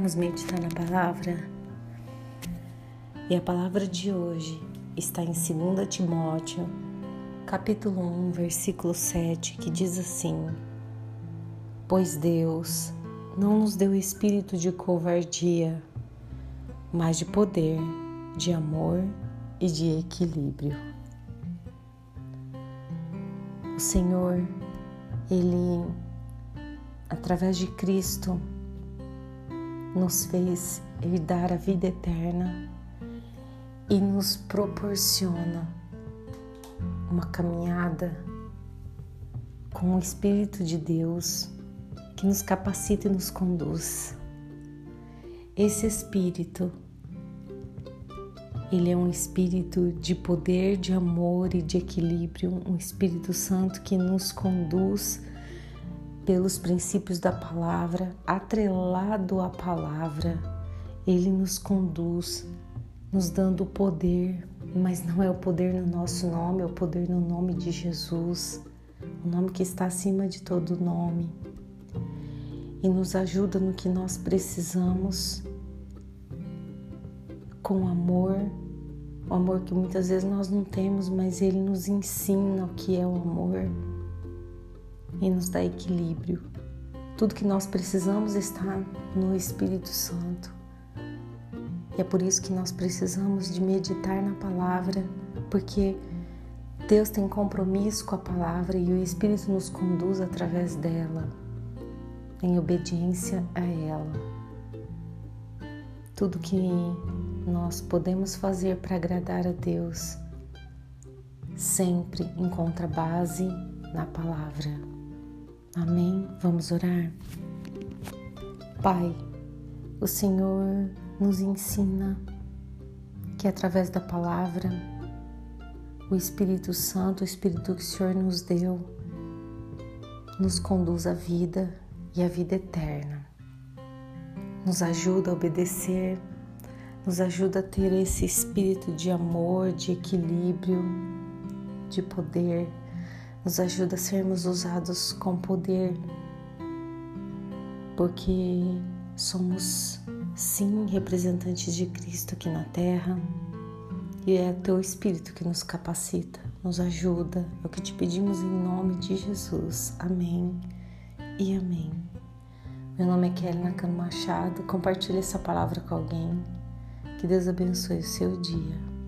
Vamos meditar na palavra? E a palavra de hoje está em 2 Timóteo, capítulo 1, versículo 7, que diz assim: Pois Deus não nos deu espírito de covardia, mas de poder, de amor e de equilíbrio. O Senhor, Ele, através de Cristo, nos fez herdar a vida eterna e nos proporciona uma caminhada com o Espírito de Deus que nos capacita e nos conduz. Esse Espírito, ele é um espírito de poder, de amor e de equilíbrio, um Espírito Santo que nos conduz pelos princípios da palavra, atrelado à palavra, ele nos conduz, nos dando poder, mas não é o poder no nosso nome, é o poder no nome de Jesus, o nome que está acima de todo nome. E nos ajuda no que nós precisamos, com amor, o amor que muitas vezes nós não temos, mas ele nos ensina o que é o amor e nos dá equilíbrio. Tudo que nós precisamos está no Espírito Santo. E é por isso que nós precisamos de meditar na palavra, porque Deus tem compromisso com a palavra e o Espírito nos conduz através dela, em obediência a ela. Tudo que nós podemos fazer para agradar a Deus sempre encontra base na palavra. Amém? Vamos orar? Pai, o Senhor nos ensina que através da palavra, o Espírito Santo, o Espírito que o Senhor nos deu, nos conduz à vida e à vida eterna. Nos ajuda a obedecer, nos ajuda a ter esse espírito de amor, de equilíbrio, de poder nos ajuda a sermos usados com poder, porque somos sim representantes de Cristo aqui na terra e é teu Espírito que nos capacita, nos ajuda. É o que te pedimos em nome de Jesus. Amém e amém. Meu nome é Kelly Nakano Machado. Compartilhe essa palavra com alguém. Que Deus abençoe o seu dia.